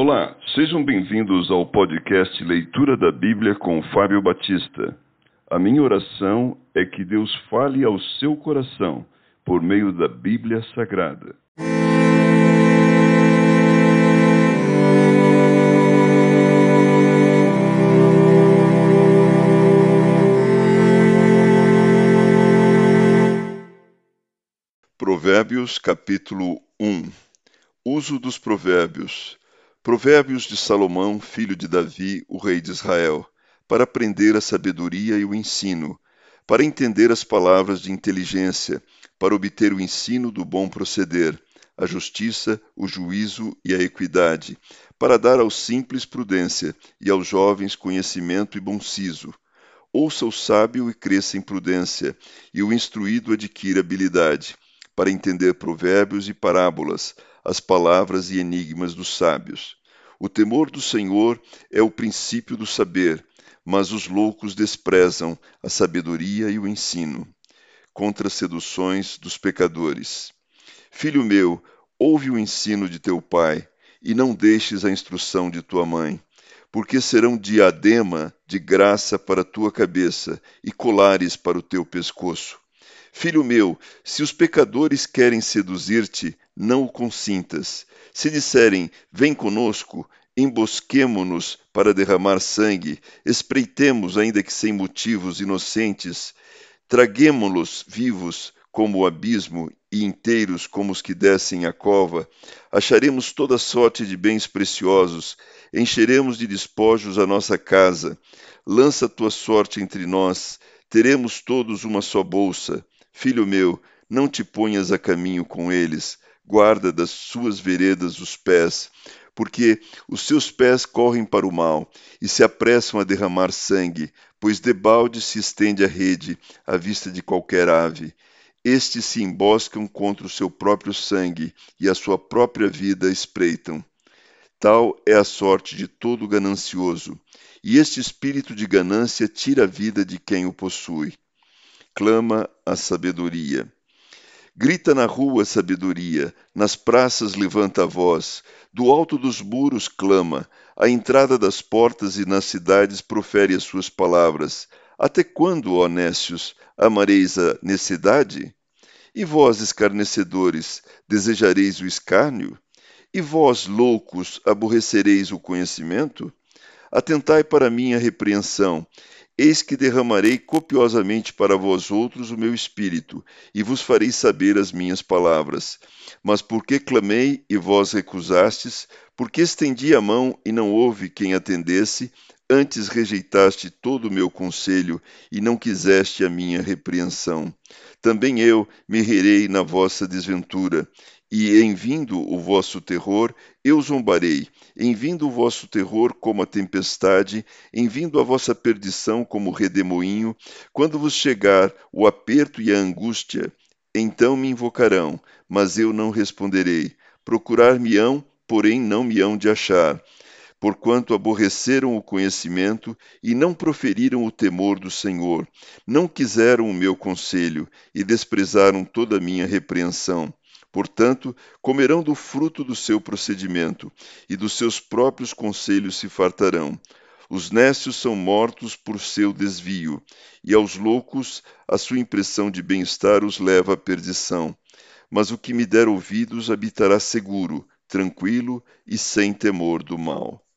Olá, sejam bem-vindos ao podcast Leitura da Bíblia com Fábio Batista. A minha oração é que Deus fale ao seu coração por meio da Bíblia Sagrada. Provérbios capítulo 1 Uso dos provérbios Provérbios de Salomão, filho de Davi, o rei de Israel, para aprender a sabedoria e o ensino, para entender as palavras de inteligência, para obter o ensino do bom proceder, a justiça, o juízo e a equidade, para dar aos simples prudência e aos jovens conhecimento e bom siso. Ouça o sábio e cresça em prudência, e o instruído adquira habilidade, para entender provérbios e parábolas, as palavras e enigmas dos sábios. O temor do Senhor é o princípio do saber, mas os loucos desprezam a sabedoria e o ensino. Contra as seduções dos pecadores. Filho meu, ouve o ensino de teu pai, e não deixes a instrução de tua mãe, porque serão diadema de graça para tua cabeça e colares para o teu pescoço. Filho meu, se os pecadores querem seduzir-te, não o consintas. Se disserem, vem conosco, embosquemo-nos para derramar sangue, espreitemos, ainda que sem motivos inocentes, traguemo-los vivos como o abismo e inteiros como os que descem a cova, acharemos toda sorte de bens preciosos, encheremos de despojos a nossa casa. Lança tua sorte entre nós, teremos todos uma só bolsa. Filho meu, não te ponhas a caminho com eles, guarda das suas veredas os pés, porque os seus pés correm para o mal e se apressam a derramar sangue, pois debalde se estende a rede à vista de qualquer ave. Estes se emboscam contra o seu próprio sangue e a sua própria vida espreitam. Tal é a sorte de todo ganancioso, e este espírito de ganância tira a vida de quem o possui. Clama a sabedoria. Grita na rua sabedoria, nas praças levanta a voz, do alto dos muros clama, à entrada das portas e nas cidades profere as suas palavras. Até quando, ó nécios, amareis a necessidade? E vós, escarnecedores, desejareis o escárnio? E vós, loucos, aborrecereis o conhecimento? Atentai para minha repreensão, Eis que derramarei copiosamente para vós outros o meu espírito, e vos farei saber as minhas palavras. Mas porque clamei e vós recusastes, porque estendi a mão e não houve quem atendesse, antes rejeitaste todo o meu conselho e não quiseste a minha repreensão. Também eu me rirei na vossa desventura, e em vindo o vosso terror, eu zombarei, em vindo o vosso terror como a tempestade, em vindo a vossa perdição como o redemoinho, quando vos chegar o aperto e a angústia, então me invocarão, mas eu não responderei. Procurar-me-ão, porém não me hão de achar porquanto aborreceram o conhecimento e não proferiram o temor do Senhor, não quiseram o meu conselho e desprezaram toda a minha repreensão. Portanto, comerão do fruto do seu procedimento, e dos seus próprios conselhos se fartarão. Os nécios são mortos por seu desvio, e aos loucos a sua impressão de bem-estar os leva à perdição. Mas o que me der ouvidos habitará seguro, tranquilo e sem temor do mal.